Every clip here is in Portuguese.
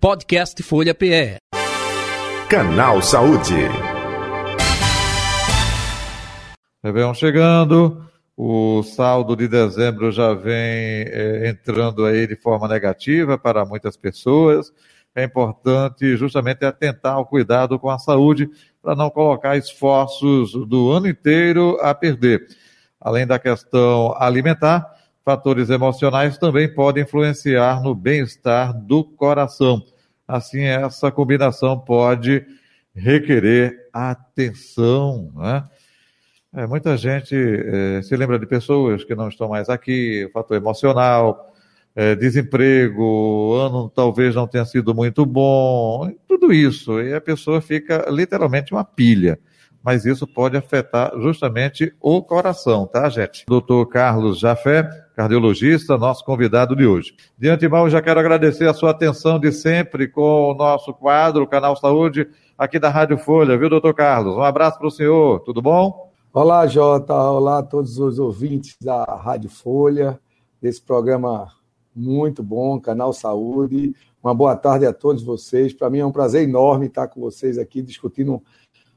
Podcast Folha PE. Canal Saúde. Réveillon chegando, o saldo de dezembro já vem é, entrando aí de forma negativa para muitas pessoas. É importante justamente atentar ao cuidado com a saúde para não colocar esforços do ano inteiro a perder. Além da questão alimentar, fatores emocionais também podem influenciar no bem-estar do coração. Assim, essa combinação pode requerer atenção, né? É, muita gente é, se lembra de pessoas que não estão mais aqui, fator emocional, é, desemprego, ano talvez não tenha sido muito bom, tudo isso. E a pessoa fica literalmente uma pilha. Mas isso pode afetar justamente o coração, tá, gente? Doutor Carlos Jafé, cardiologista, nosso convidado de hoje. De antemão, já quero agradecer a sua atenção de sempre com o nosso quadro, o Canal Saúde, aqui da Rádio Folha, viu, doutor Carlos? Um abraço para o senhor, tudo bom? Olá, Jota. Olá a todos os ouvintes da Rádio Folha, desse programa muito bom, Canal Saúde. Uma boa tarde a todos vocês. Para mim é um prazer enorme estar com vocês aqui discutindo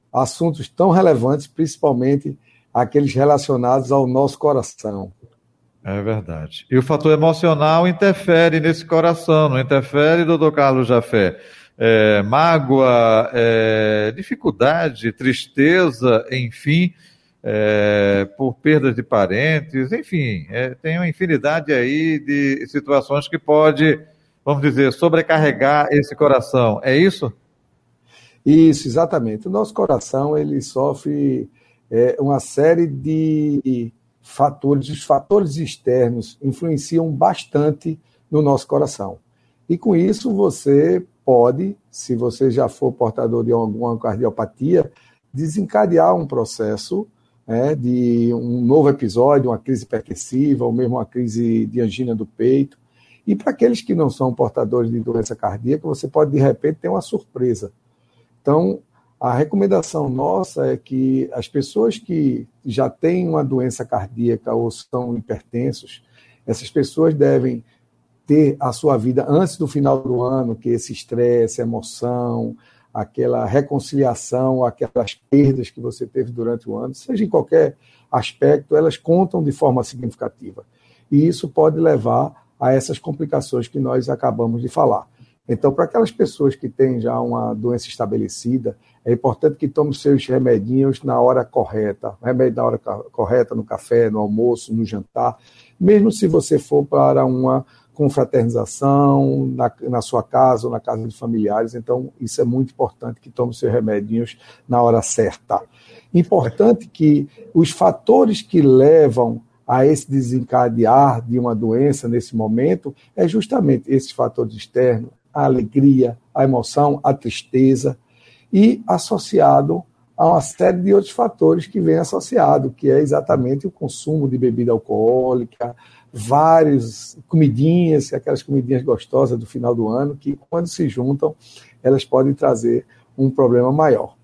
assuntos tão relevantes, principalmente aqueles relacionados ao nosso coração. É verdade. E o fator emocional interfere nesse coração, não interfere, doutor Carlos Jafé? É, mágoa, é, dificuldade, tristeza, enfim, é, por perdas de parentes, enfim, é, tem uma infinidade aí de situações que pode, vamos dizer, sobrecarregar esse coração. É isso? Isso, exatamente. O nosso coração ele sofre é, uma série de fatores, os fatores externos influenciam bastante no nosso coração. E com isso você pode, se você já for portador de alguma cardiopatia, desencadear um processo né, de um novo episódio, uma crise hipertensiva, ou mesmo uma crise de angina do peito. E para aqueles que não são portadores de doença cardíaca, você pode de repente ter uma surpresa. Então, a recomendação nossa é que as pessoas que já têm uma doença cardíaca ou são hipertensos, essas pessoas devem ter a sua vida antes do final do ano, que esse estresse, emoção, aquela reconciliação, aquelas perdas que você teve durante o ano, seja em qualquer aspecto, elas contam de forma significativa. E isso pode levar a essas complicações que nós acabamos de falar. Então, para aquelas pessoas que têm já uma doença estabelecida, é importante que tome seus remedinhos na hora correta. Remédio na hora correta, no café, no almoço, no jantar. Mesmo se você for para uma confraternização na, na sua casa ou na casa de familiares. Então, isso é muito importante que tome seus remedinhos na hora certa. Importante que os fatores que levam a esse desencadear de uma doença nesse momento é justamente esses fatores externos, a alegria, a emoção, a tristeza, e associado a uma série de outros fatores que vem associado, que é exatamente o consumo de bebida alcoólica, várias comidinhas, aquelas comidinhas gostosas do final do ano, que quando se juntam, elas podem trazer um problema maior.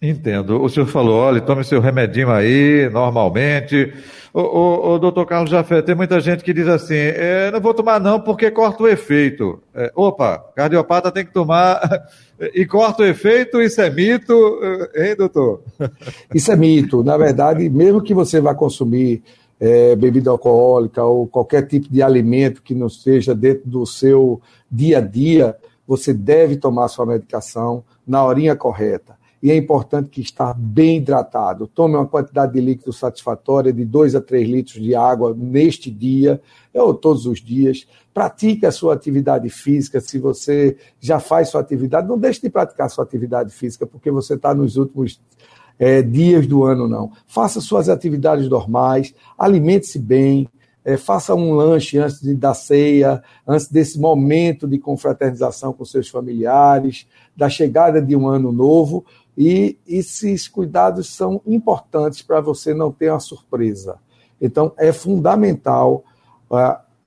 Entendo. O senhor falou, olha, tome seu remedinho aí, normalmente. O, o, doutor Carlos Jafé, tem muita gente que diz assim, é, não vou tomar não porque corta o efeito. É, opa, cardiopata tem que tomar e corta o efeito, isso é mito, hein, doutor? Isso é mito. Na verdade, mesmo que você vá consumir é, bebida alcoólica ou qualquer tipo de alimento que não seja dentro do seu dia a dia, você deve tomar sua medicação na horinha correta. E é importante que estar bem hidratado. Tome uma quantidade de líquido satisfatória de 2 a 3 litros de água neste dia, ou todos os dias. Pratique a sua atividade física. Se você já faz sua atividade, não deixe de praticar sua atividade física, porque você está nos últimos é, dias do ano, não. Faça suas atividades normais, alimente-se bem, é, faça um lanche antes de, da ceia, antes desse momento de confraternização com seus familiares, da chegada de um ano novo, e esses cuidados são importantes para você não ter uma surpresa. Então, é fundamental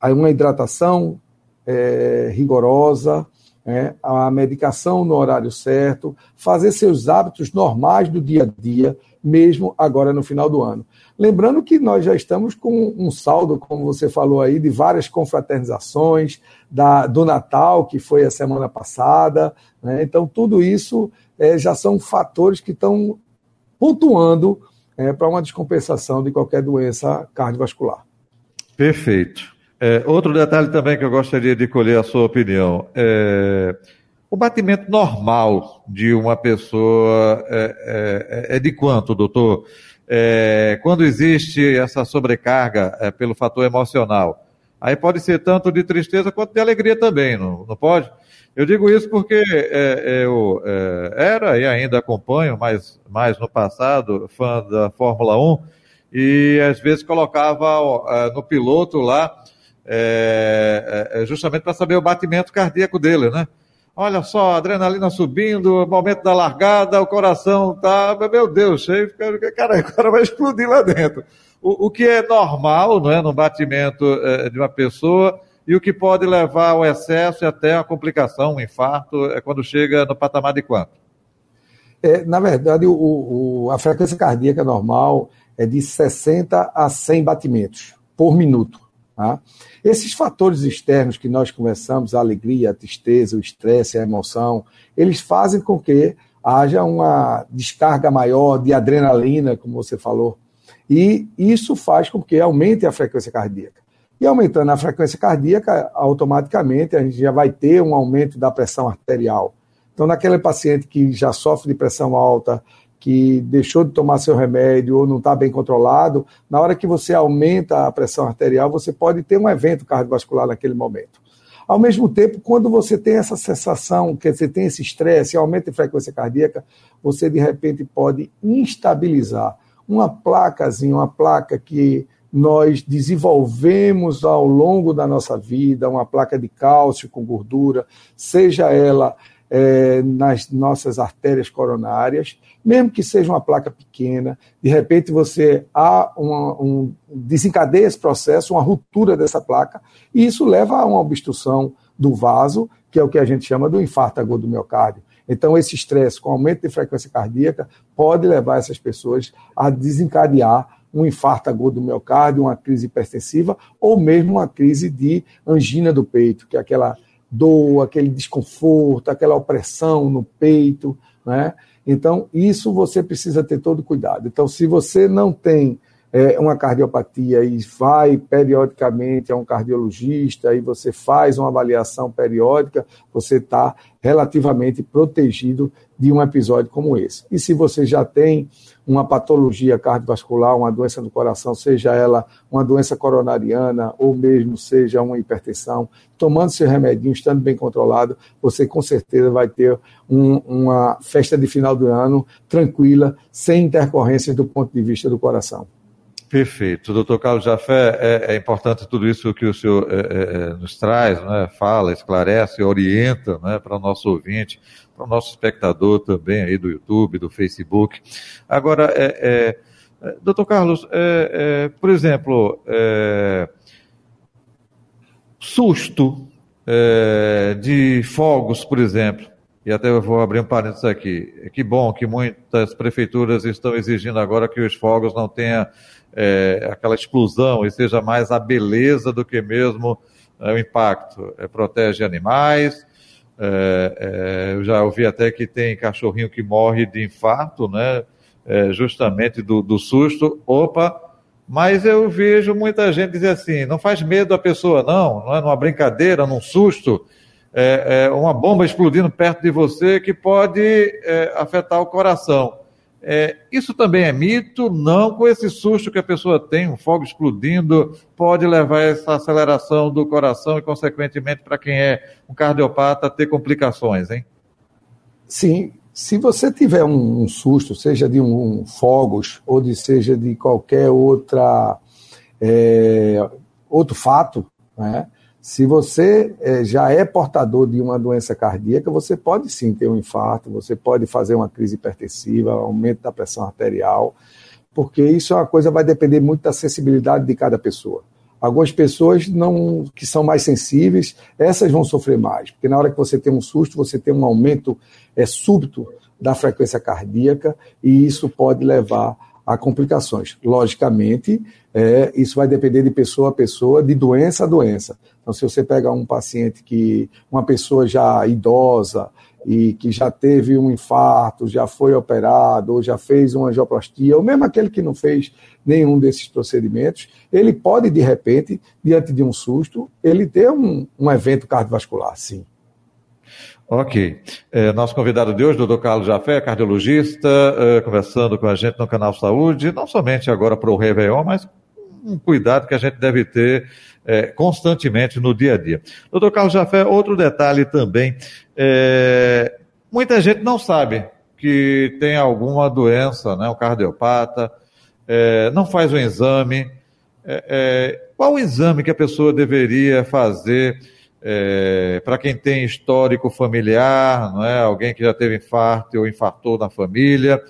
uma hidratação é, rigorosa, né, a medicação no horário certo, fazer seus hábitos normais do dia a dia, mesmo agora no final do ano. Lembrando que nós já estamos com um saldo, como você falou aí, de várias confraternizações, da, do Natal, que foi a semana passada. Né? Então, tudo isso é, já são fatores que estão pontuando é, para uma descompensação de qualquer doença cardiovascular. Perfeito. É, outro detalhe também que eu gostaria de colher a sua opinião. É, o batimento normal de uma pessoa é, é, é de quanto, doutor? É, quando existe essa sobrecarga é, pelo fator emocional, aí pode ser tanto de tristeza quanto de alegria também, não, não pode? Eu digo isso porque é, eu é, era e ainda acompanho, mas mais no passado, fã da Fórmula 1, e às vezes colocava no piloto lá, justamente para saber o batimento cardíaco dele, né? Olha só, adrenalina subindo, momento da largada, o coração tá, meu Deus, cheio, cara, cara vai explodir lá dentro. O, o que é normal, não é, no batimento é, de uma pessoa e o que pode levar ao excesso e até a complicação, um infarto, é quando chega no patamar de quanto? É, na verdade, o, o, a frequência cardíaca normal é de 60 a 100 batimentos por minuto. Tá? Esses fatores externos que nós conversamos, a alegria, a tristeza, o estresse, a emoção, eles fazem com que haja uma descarga maior de adrenalina, como você falou, e isso faz com que aumente a frequência cardíaca. E aumentando a frequência cardíaca, automaticamente a gente já vai ter um aumento da pressão arterial. Então, naquele paciente que já sofre de pressão alta, que deixou de tomar seu remédio ou não está bem controlado, na hora que você aumenta a pressão arterial, você pode ter um evento cardiovascular naquele momento. Ao mesmo tempo, quando você tem essa sensação, que você tem esse estresse, aumento de frequência cardíaca, você de repente pode instabilizar uma placazinha, uma placa que nós desenvolvemos ao longo da nossa vida, uma placa de cálcio com gordura, seja ela é, nas nossas artérias coronárias, mesmo que seja uma placa pequena, de repente você há uma, um, desencadeia esse processo, uma ruptura dessa placa, e isso leva a uma obstrução do vaso, que é o que a gente chama do infarto agudo do miocárdio. Então, esse estresse com aumento de frequência cardíaca pode levar essas pessoas a desencadear um infarto agudo do miocárdio, uma crise hipertensiva ou mesmo uma crise de angina do peito, que é aquela dor, aquele desconforto, aquela opressão no peito, né? Então, isso você precisa ter todo cuidado. Então, se você não tem é, uma cardiopatia e vai periodicamente a um cardiologista e você faz uma avaliação periódica, você está relativamente protegido de um episódio como esse. E se você já tem uma patologia cardiovascular, uma doença do coração, seja ela uma doença coronariana ou mesmo seja uma hipertensão, tomando seu remedinho, estando bem controlado, você com certeza vai ter um, uma festa de final do ano tranquila, sem intercorrências do ponto de vista do coração. Perfeito. Doutor Carlos Jafé, é, é, importante tudo isso que o senhor é, é, é nos traz, né? fala, esclarece, orienta né? para o nosso ouvinte, para o nosso espectador também aí do YouTube, do Facebook. Agora, é, é doutor Carlos, por exemplo, susto de fogos, por exemplo, e até eu vou abrir um parênteses aqui. Que bom que muitas prefeituras estão exigindo agora que os fogos não tenham é, aquela explosão e seja mais a beleza do que mesmo é, o impacto. É, protege animais. É, é, eu já ouvi até que tem cachorrinho que morre de infarto, né? É, justamente do, do susto. Opa! Mas eu vejo muita gente dizer assim: não faz medo a pessoa, não, não é numa brincadeira, num susto. É, é, uma bomba explodindo perto de você que pode é, afetar o coração. É, isso também é mito? Não, com esse susto que a pessoa tem, um fogo explodindo, pode levar essa aceleração do coração e, consequentemente, para quem é um cardiopata, ter complicações, hein? Sim. Se você tiver um, um susto, seja de um, um, fogos ou de seja de qualquer outra é, outro fato, né? Se você é, já é portador de uma doença cardíaca, você pode sim ter um infarto, você pode fazer uma crise hipertensiva, aumento da pressão arterial, porque isso é uma coisa vai depender muito da sensibilidade de cada pessoa. Algumas pessoas não que são mais sensíveis, essas vão sofrer mais, porque na hora que você tem um susto, você tem um aumento é, súbito da frequência cardíaca e isso pode levar a complicações. Logicamente, é, isso vai depender de pessoa a pessoa, de doença a doença. Então, se você pega um paciente que, uma pessoa já idosa, e que já teve um infarto, já foi operado, ou já fez uma angioplastia, ou mesmo aquele que não fez nenhum desses procedimentos, ele pode, de repente, diante de um susto, ele ter um, um evento cardiovascular, sim. Ok. É, nosso convidado de hoje, doutor Carlos Jafé, cardiologista, é, conversando com a gente no canal Saúde, não somente agora para o Réveillon, mas um cuidado que a gente deve ter é, constantemente no dia a dia. Doutor Carlos Jafé, outro detalhe também, é, muita gente não sabe que tem alguma doença, né, um cardiopata, é, não faz o exame. É, qual o exame que a pessoa deveria fazer é, para quem tem histórico familiar, não é? alguém que já teve infarto ou infartou na família?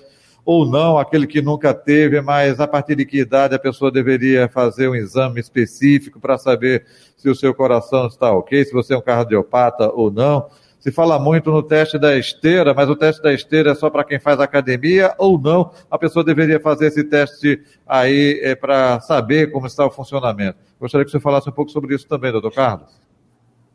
ou não, aquele que nunca teve, mas a partir de que idade a pessoa deveria fazer um exame específico para saber se o seu coração está ok, se você é um cardiopata ou não. Se fala muito no teste da esteira, mas o teste da esteira é só para quem faz academia ou não? A pessoa deveria fazer esse teste aí é, para saber como está o funcionamento. Gostaria que você falasse um pouco sobre isso também, doutor Carlos.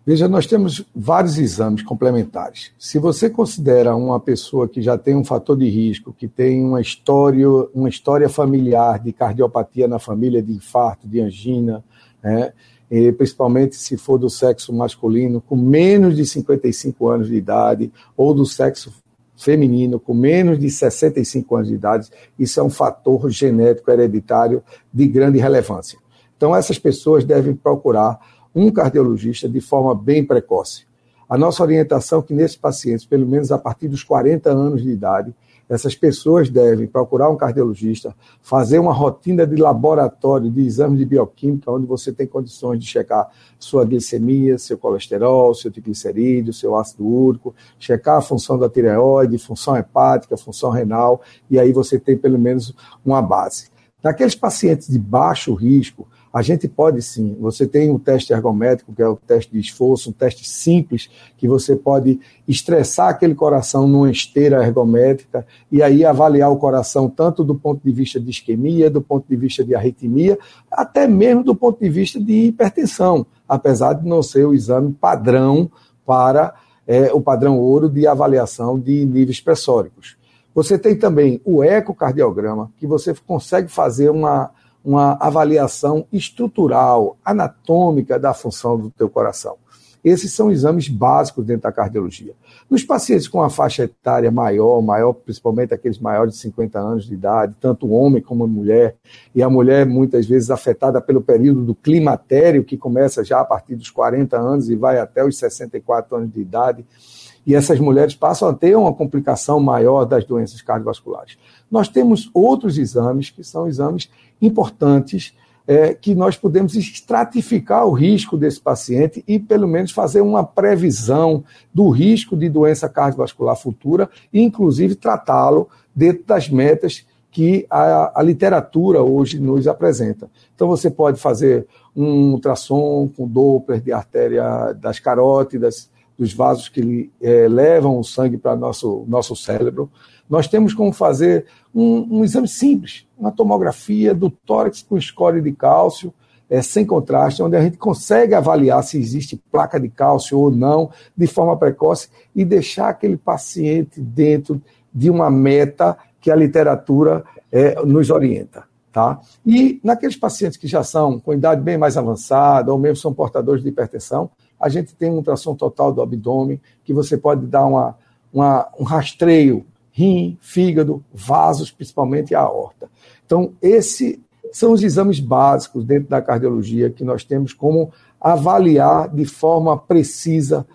Veja, nós temos vários exames complementares. Se você considera uma pessoa que já tem um fator de risco, que tem uma história, uma história familiar de cardiopatia na família, de infarto, de angina, né, principalmente se for do sexo masculino, com menos de 55 anos de idade, ou do sexo feminino com menos de 65 anos de idade, isso é um fator genético hereditário de grande relevância. Então, essas pessoas devem procurar um cardiologista de forma bem precoce. A nossa orientação é que nesses pacientes, pelo menos a partir dos 40 anos de idade, essas pessoas devem procurar um cardiologista, fazer uma rotina de laboratório de exames de bioquímica, onde você tem condições de checar sua glicemia, seu colesterol, seu triglicerídeo, seu ácido úrico, checar a função da tireoide, função hepática, função renal, e aí você tem pelo menos uma base. Naqueles pacientes de baixo risco, a gente pode sim. Você tem um teste ergométrico, que é o teste de esforço, um teste simples, que você pode estressar aquele coração numa esteira ergométrica e aí avaliar o coração tanto do ponto de vista de isquemia, do ponto de vista de arritmia, até mesmo do ponto de vista de hipertensão, apesar de não ser o exame padrão para é, o padrão ouro de avaliação de níveis pressóricos. Você tem também o ecocardiograma, que você consegue fazer uma uma avaliação estrutural, anatômica da função do teu coração. Esses são exames básicos dentro da cardiologia. Nos pacientes com a faixa etária maior, maior principalmente aqueles maiores de 50 anos de idade, tanto o homem como a mulher, e a mulher muitas vezes afetada pelo período do climatério, que começa já a partir dos 40 anos e vai até os 64 anos de idade, e essas mulheres passam a ter uma complicação maior das doenças cardiovasculares. Nós temos outros exames que são exames importantes é, que nós podemos estratificar o risco desse paciente e, pelo menos, fazer uma previsão do risco de doença cardiovascular futura e, inclusive, tratá-lo dentro das metas que a, a, literatura hoje nos apresenta. Então, você pode fazer um ultrassom com Doppler de artéria das carótidas, dos vasos que é, levam o sangue para nosso nosso cérebro. Nós temos como fazer um, um, exame simples, uma tomografia do tórax com score de cálcio, é, sem contraste, onde a gente consegue avaliar se existe placa de cálcio ou não, de forma precoce, e deixar aquele paciente dentro de uma meta que a literatura é, nos orienta. Tá? E naqueles pacientes que já são com idade bem mais avançada, ou mesmo são portadores de hipertensão, a gente tem um ultrassom total do abdômen, que você pode dar uma, uma, um rastreio rim, fígado, vasos, principalmente a aorta. Então, esses são os exames básicos dentro da cardiologia que nós temos como avaliar de forma precisa,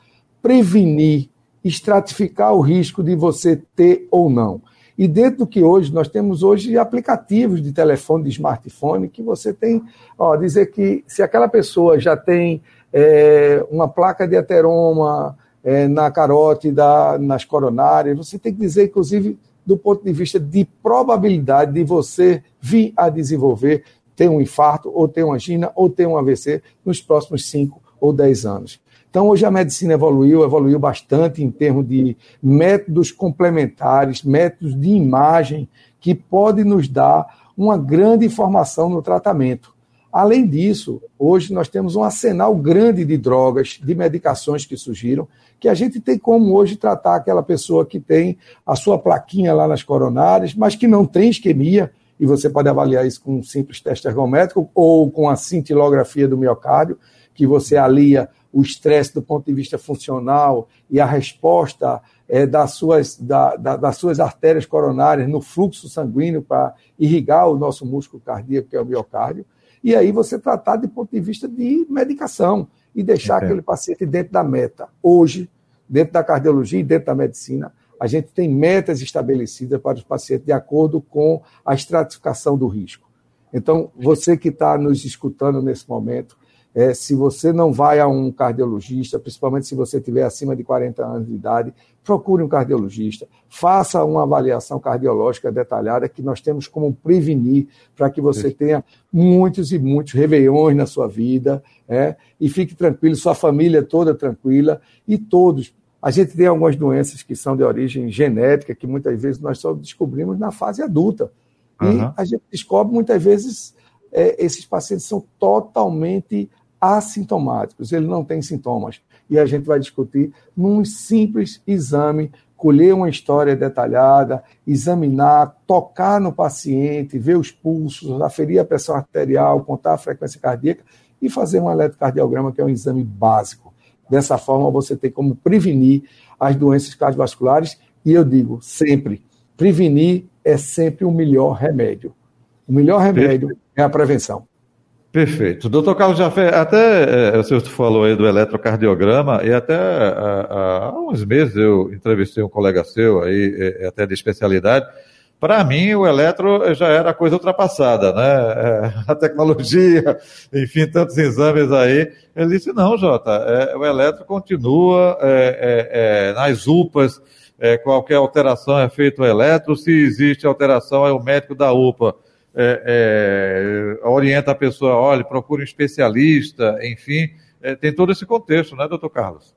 prevenir, estratificar o risco de você ter ou não. E dentro do que hoje, nós temos hoje aplicativos de telefone, de smartphone, que você tem, ó, dizer que se aquela pessoa já tem é, uma placa de ateroma é, na carótida, nas coronárias. Você tem que dizer, inclusive, do ponto de vista de probabilidade de você vir a desenvolver ter um infarto, ou ter uma angina, ou ter um AVC nos próximos 5 ou 10 anos. Então, hoje a medicina evoluiu, evoluiu bastante em termos de métodos complementares, métodos de imagem, que podem nos dar uma grande informação no tratamento. Além disso, hoje nós temos um arsenal grande de drogas, de medicações que surgiram, que a gente tem como hoje tratar aquela pessoa que tem a sua plaquinha lá nas coronárias, mas que não tem isquemia, e você pode avaliar isso com um simples teste ergométrico ou com a cintilografia do miocárdio, que você alia o estresse do ponto de vista funcional e a resposta é, das, suas, da, da, das suas artérias coronárias no fluxo sanguíneo para irrigar o nosso músculo cardíaco, que é o miocárdio, e aí você tratar de ponto de vista de medicação e deixar Entendo. aquele paciente dentro da meta. Hoje, dentro da cardiologia e dentro da medicina, a gente tem metas estabelecidas para os pacientes de acordo com a estratificação do risco. Então, você que está nos escutando nesse momento, é, se você não vai a um cardiologista, principalmente se você tiver acima de 40 anos de idade, procure um cardiologista, faça uma avaliação cardiológica detalhada que nós temos como prevenir para que você tenha muitos e muitos réveillões na sua vida, é, e fique tranquilo, sua família toda tranquila e todos. A gente tem algumas doenças que são de origem genética, que muitas vezes nós só descobrimos na fase adulta. Uhum. E a gente descobre muitas vezes é, esses pacientes são totalmente assintomáticos, ele não tem sintomas. E a gente vai discutir num simples exame, colher uma história detalhada, examinar, tocar no paciente, ver os pulsos, aferir a pressão arterial, contar a frequência cardíaca e fazer um eletrocardiograma, que é um exame básico. Dessa forma, você tem como prevenir as doenças cardiovasculares. E eu digo sempre: prevenir é sempre o melhor remédio. O melhor remédio é a prevenção. Perfeito. Doutor Carlos Jafé, até é, o senhor falou aí do eletrocardiograma, e até há, há uns meses eu entrevistei um colega seu aí, é, até de especialidade. Para mim, o eletro já era coisa ultrapassada, né? É, a tecnologia, enfim, tantos exames aí. Ele disse: não, Jota, o eletro continua nas UPAs, qualquer alteração é feito o eletro, se existe alteração, é o médico da UPA é, é, orienta a pessoa, olha, procure um especialista, enfim, é, tem todo esse contexto, né, doutor Carlos?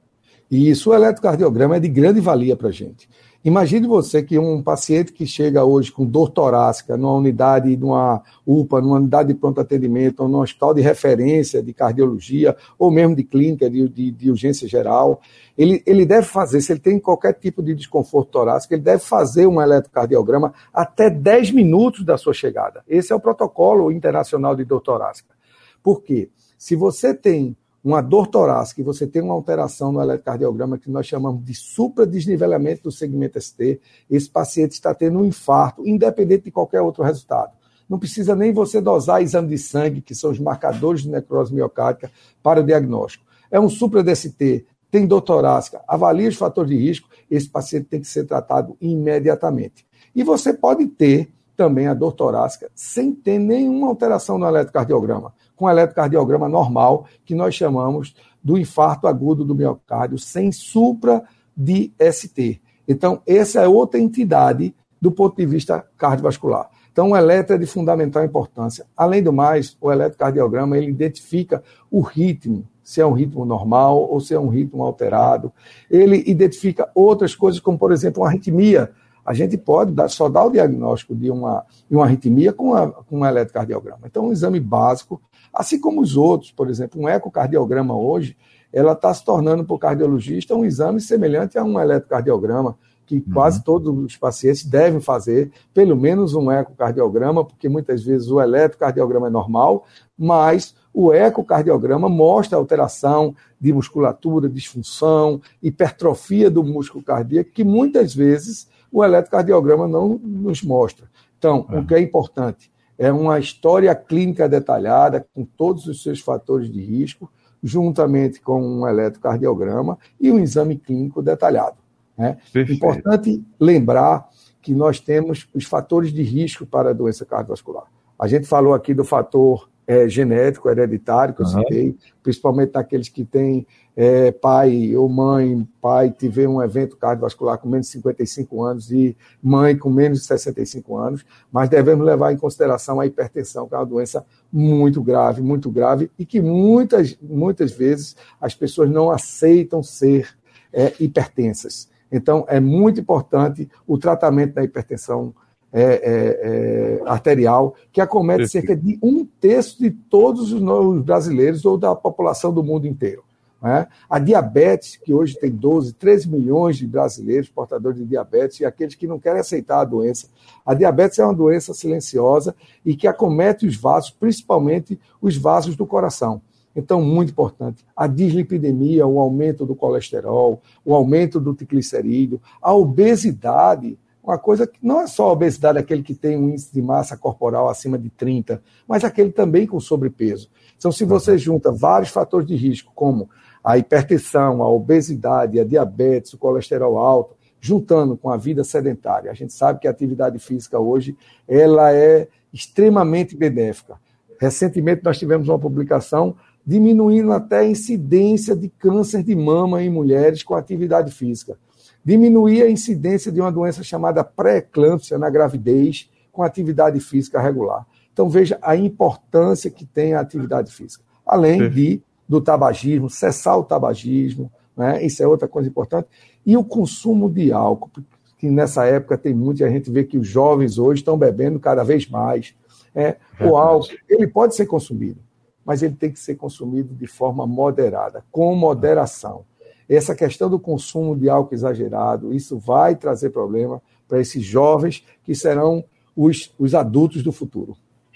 Isso, o eletrocardiograma é de grande valia para a gente. Imagine você que um paciente que chega hoje com dor torácica numa unidade, numa UPA, numa unidade de pronto atendimento, ou num hospital de referência de cardiologia, ou mesmo de clínica de, de, de, urgência geral, ele, ele deve fazer, se ele tem qualquer tipo de desconforto torácico, ele deve fazer um eletrocardiograma até 10 minutos da sua chegada. Esse é o protocolo internacional de dor torácica. Por quê? Se você tem uma dor torácica e você tem uma alteração no eletrocardiograma que nós chamamos de supradesnivelamento do segmento ST, esse paciente está tendo um infarto, independente de qualquer outro resultado. Não precisa nem você dosar exame de sangue, que são os marcadores de necrose miocárdica, para o diagnóstico. É um supra-DST, tem dor torácica, avalia os fatores de risco, esse paciente tem que ser tratado imediatamente. E você pode ter também a dor torácica sem ter nenhuma alteração no eletrocardiograma com eletrocardiograma normal, que nós chamamos do infarto agudo do miocárdio, sem supra de ST. Então, essa é outra entidade do ponto de vista cardiovascular. Então, o eletro é de fundamental importância. Além do mais, o eletrocardiograma ele identifica o ritmo, se é um ritmo normal ou se é um ritmo alterado. Ele identifica outras coisas, como, por exemplo, uma arritmia a gente pode dar, só dar o diagnóstico de uma, uma arritmia com, a, com um eletrocardiograma. Então, um exame básico, assim como os outros, por exemplo, um ecocardiograma hoje, ela está se tornando para o cardiologista um exame semelhante a um eletrocardiograma, que uhum. quase todos os pacientes devem fazer pelo menos um ecocardiograma, porque muitas vezes o eletrocardiograma é normal, mas o ecocardiograma mostra alteração de musculatura, disfunção, hipertrofia do músculo cardíaco, que muitas vezes o eletrocardiograma não nos mostra. Então, o que é importante é uma história clínica detalhada, com todos os seus fatores de risco, juntamente com um eletrocardiograma e um exame clínico detalhado. Né? Importante lembrar que nós temos os fatores de risco para a doença cardiovascular. A gente falou aqui do fator é, genético, hereditário, que eu uhum. citei, principalmente naqueles que têm é, pai ou mãe, pai tiver um evento cardiovascular com menos de 55 anos e mãe com menos de 65 anos, mas devemos levar em consideração a hipertensão, que é uma doença muito grave, muito grave, e que muitas, muitas vezes as pessoas não aceitam ser é, hipertensas. Então, é muito importante o tratamento da hipertensão é, é, é, arterial, que acomete cerca de um terço de todos os brasileiros ou da população do mundo inteiro. Né? A diabetes, que hoje tem 12, 13 milhões de brasileiros portadores de diabetes e aqueles que não querem aceitar a doença. A diabetes é uma doença silenciosa e que acomete os vasos, principalmente os vasos do coração. Então, muito importante, a dislipidemia, o aumento do colesterol, o aumento do triglicerídeo, a obesidade, uma coisa que não é só a obesidade aquele que tem um índice de massa corporal acima de 30, mas aquele também com sobrepeso. Então, se você junta vários fatores de risco, como a hipertensão, a obesidade, a diabetes, o colesterol alto, juntando com a vida sedentária. A gente sabe que a atividade física hoje ela é extremamente benéfica. Recentemente nós tivemos uma publicação diminuindo até a incidência de câncer de mama em mulheres com atividade física. Diminuir a incidência de uma doença chamada pré-eclâmpsia na gravidez com atividade física regular. Então veja a importância que tem a atividade física. Além de do tabagismo, cessar o tabagismo, né? isso é outra coisa importante. E o consumo de álcool, que nessa época tem muito, e a gente vê que os jovens hoje estão bebendo cada vez mais. É, o álcool, ele pode ser consumido, mas ele tem que ser consumido de forma moderada, com moderação. Essa questão do consumo de álcool exagerado, isso vai trazer problema para esses jovens que serão os, os adultos do futuro.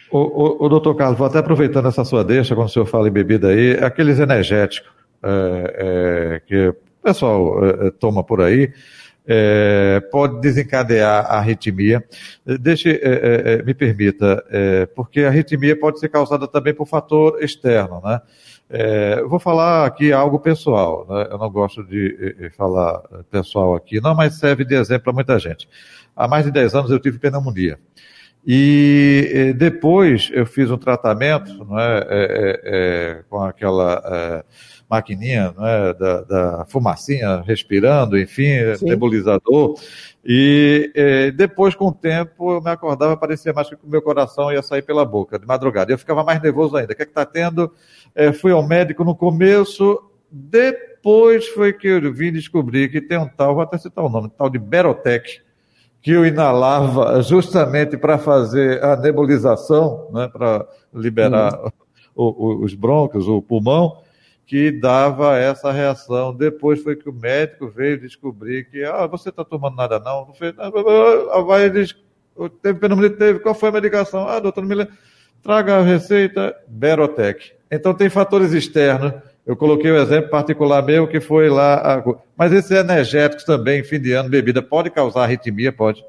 O, o, o, doutor Carlos, vou até aproveitando essa sua deixa, quando o senhor fala em bebida aí, aqueles energéticos é, é, que o pessoal é, toma por aí, é, pode desencadear a arritmia. Deixe, é, é, me permita, porque a arritmia pode ser causada também por fator externo, né? Vou falar aqui algo pessoal, né? eu não gosto de falar pessoal aqui, não, mas serve de exemplo para muita gente. Há mais de 10 anos eu tive pneumonia. E depois eu fiz um tratamento não é, é, é, é com aquela é, maquininha não é, da, da, fumacinha respirando, enfim, Sim. nebulizador. E é, depois, com o tempo, eu me acordava, parecia mais que o meu coração ia sair pela boca, de madrugada. Eu ficava mais nervoso ainda. O que é que está tendo? fui ao médico no começo, depois foi que eu vim descobrir que tem um tal, vou até citar o nome, tal de Berotec que eu inalava justamente para fazer a nebulização, né, para liberar uhum. o, o, os brônquios, o pulmão, que dava essa reação. Depois foi que o médico veio descobrir que, ah, você está tomando nada não, não fez nada. Vai, diz, teve pneumonia, teve, qual foi a medicação? Ah, doutor, me traga a receita, Berotec. Então tem fatores externos eu coloquei o exemplo particular meu que foi lá. Mas esses energéticos também, fim de ano, bebida, pode causar arritmia? Pode.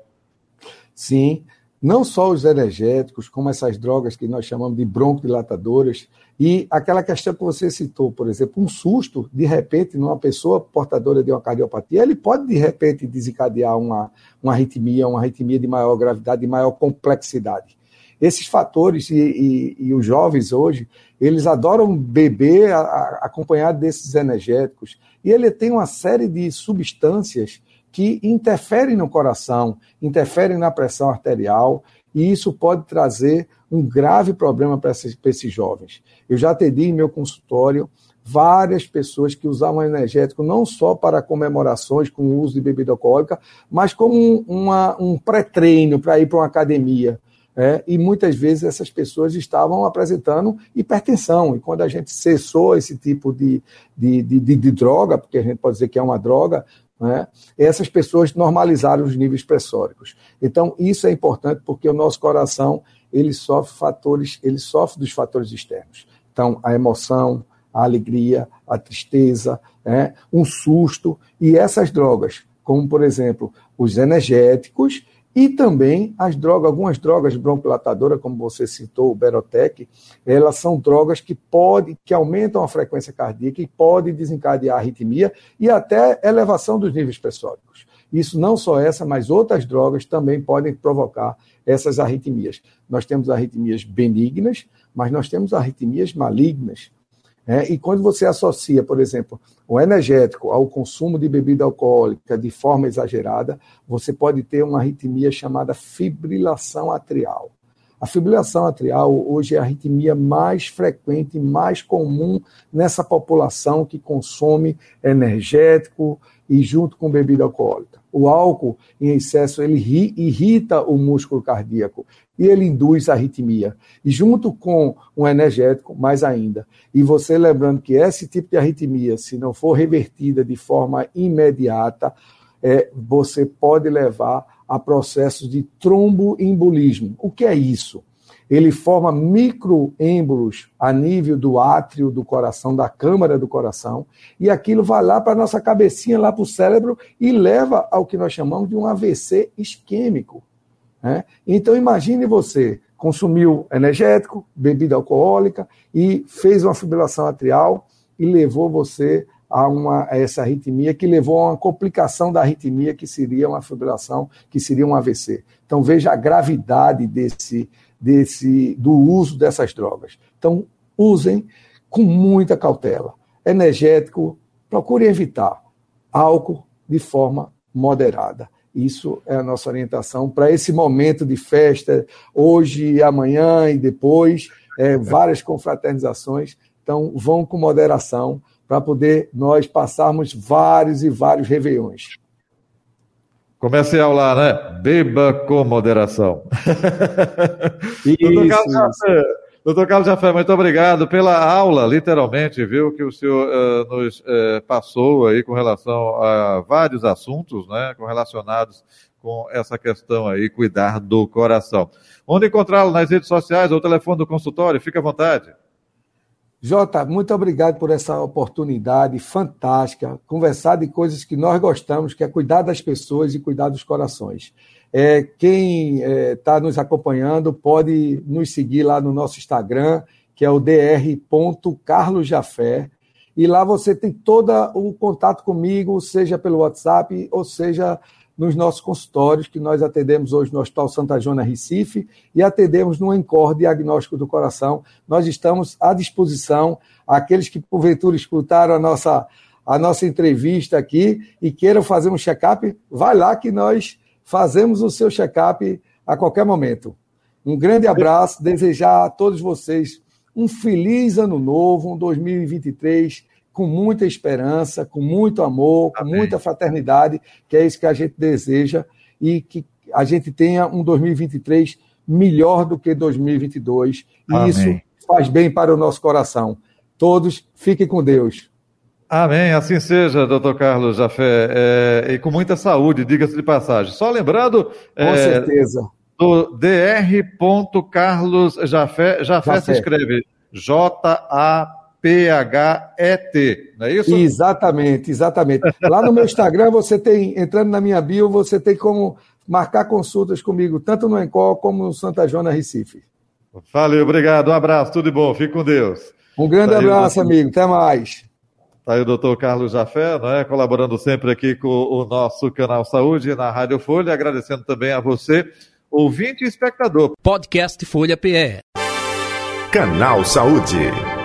Sim. Não só os energéticos, como essas drogas que nós chamamos de broncodilatadoras, e aquela questão que você citou, por exemplo, um susto, de repente, numa pessoa portadora de uma cardiopatia, ele pode, de repente, desencadear uma, uma arritmia, uma arritmia de maior gravidade, de maior complexidade. Esses fatores, e, e, e os jovens hoje, eles adoram beber a, a, acompanhado desses energéticos. E ele tem uma série de substâncias que interferem no coração, interferem na pressão arterial, e isso pode trazer um grave problema para esses, esses jovens. Eu já atendi em meu consultório várias pessoas que usavam energético não só para comemorações com o uso de bebida alcoólica, mas como um, uma, um pré-treino para ir para uma academia. É, e muitas vezes essas pessoas estavam apresentando hipertensão. E quando a gente cessou esse tipo de, de, de, de droga, porque a gente pode dizer que é uma droga, né, essas pessoas normalizaram os níveis pressóricos. Então, isso é importante porque o nosso coração ele sofre fatores, ele sofre dos fatores externos. Então, a emoção, a alegria, a tristeza, né, um susto, e essas drogas, como por exemplo os energéticos e também as drogas, algumas drogas broncodilatadoras, como você citou, o Berotec, elas são drogas que podem, que aumentam a frequência cardíaca e podem desencadear arritmia e até elevação dos níveis pressóricos. Isso não só essa, mas outras drogas também podem provocar essas arritmias. Nós temos arritmias benignas, mas nós temos arritmias malignas. É, e quando você associa, por exemplo, o energético ao consumo de bebida alcoólica de forma exagerada, você pode ter uma arritmia chamada fibrilação atrial. A fibrilação atrial hoje é a arritmia mais frequente, mais comum nessa população que consome energético e junto com bebida alcoólica. O álcool em excesso ele irrita o músculo cardíaco e ele induz arritmia. E junto com um energético, mais ainda. E você lembrando que esse tipo de arritmia, se não for revertida de forma imediata, é, você pode levar a processos de tromboembolismo. O que é isso? Ele forma microêmbolos a nível do átrio do coração, da câmara do coração, e aquilo vai lá para a nossa cabecinha, lá para o cérebro, e leva ao que nós chamamos de um AVC isquêmico. Né? Então imagine você consumiu energético, bebida alcoólica e fez uma fibrilação atrial e levou você a, uma, a essa arritmia que levou a uma complicação da arritmia que seria uma fibrilação, que seria um AVC. Então veja a gravidade desse, desse do uso dessas drogas. Então usem com muita cautela. Energético, procure evitar. Álcool de forma moderada. Isso é a nossa orientação para esse momento de festa, hoje, amanhã e depois, é, várias confraternizações. Então, vão com moderação para poder nós passarmos vários e vários réveillões. Comercial lá, né? Beba com moderação. Isso, doutor, Carlos Jafé, muito obrigado pela aula, literalmente, viu, que o senhor uh, nos uh, passou aí com relação a vários assuntos, né, relacionados com essa questão aí, cuidar do coração. Onde encontrá-lo nas redes sociais ou telefone do consultório? Fique à vontade. Jota, muito obrigado por essa oportunidade fantástica, conversar de coisas que nós gostamos, que é cuidar das pessoas e cuidar dos corações. É, quem está é, tá nos acompanhando pode nos seguir lá no nosso Instagram, que é o dr.carlosjafé, e lá você tem todo o contato comigo, seja pelo WhatsApp, ou seja nos nossos consultórios, que nós atendemos hoje no Hospital Santa Jona Recife e atendemos no Encore Diagnóstico do Coração. Nós estamos à disposição, aqueles que porventura escutaram a nossa, a nossa entrevista aqui e queiram fazer um check-up, vai lá que nós fazemos o seu check-up a qualquer momento. Um grande abraço, desejar a todos vocês um feliz ano novo, um 2023 com muita esperança, com muito amor, com Amém. muita fraternidade, que é isso que a gente deseja e que a gente tenha um 2023 melhor do que 2022. Amém. E isso faz bem para o nosso coração. Todos fiquem com Deus. Amém, assim seja, doutor Carlos Jafé, é, e com muita saúde, diga-se de passagem. Só lembrando. Com é, certeza. Do dr. Carlos Jafé, Jafé, Jafé. se escreve J-A P-H-E-T, não é isso? Exatamente, exatamente. Lá no meu Instagram, você tem, entrando na minha bio, você tem como marcar consultas comigo, tanto no Encol como no Santa Jona Recife. Valeu, obrigado, um abraço, tudo de bom, fique com Deus. Um grande abraço, amigo, até mais. Está aí o doutor Carlos Jafé, não é? colaborando sempre aqui com o nosso canal Saúde na Rádio Folha, agradecendo também a você, ouvinte e espectador. Podcast Folha PE. Canal Saúde.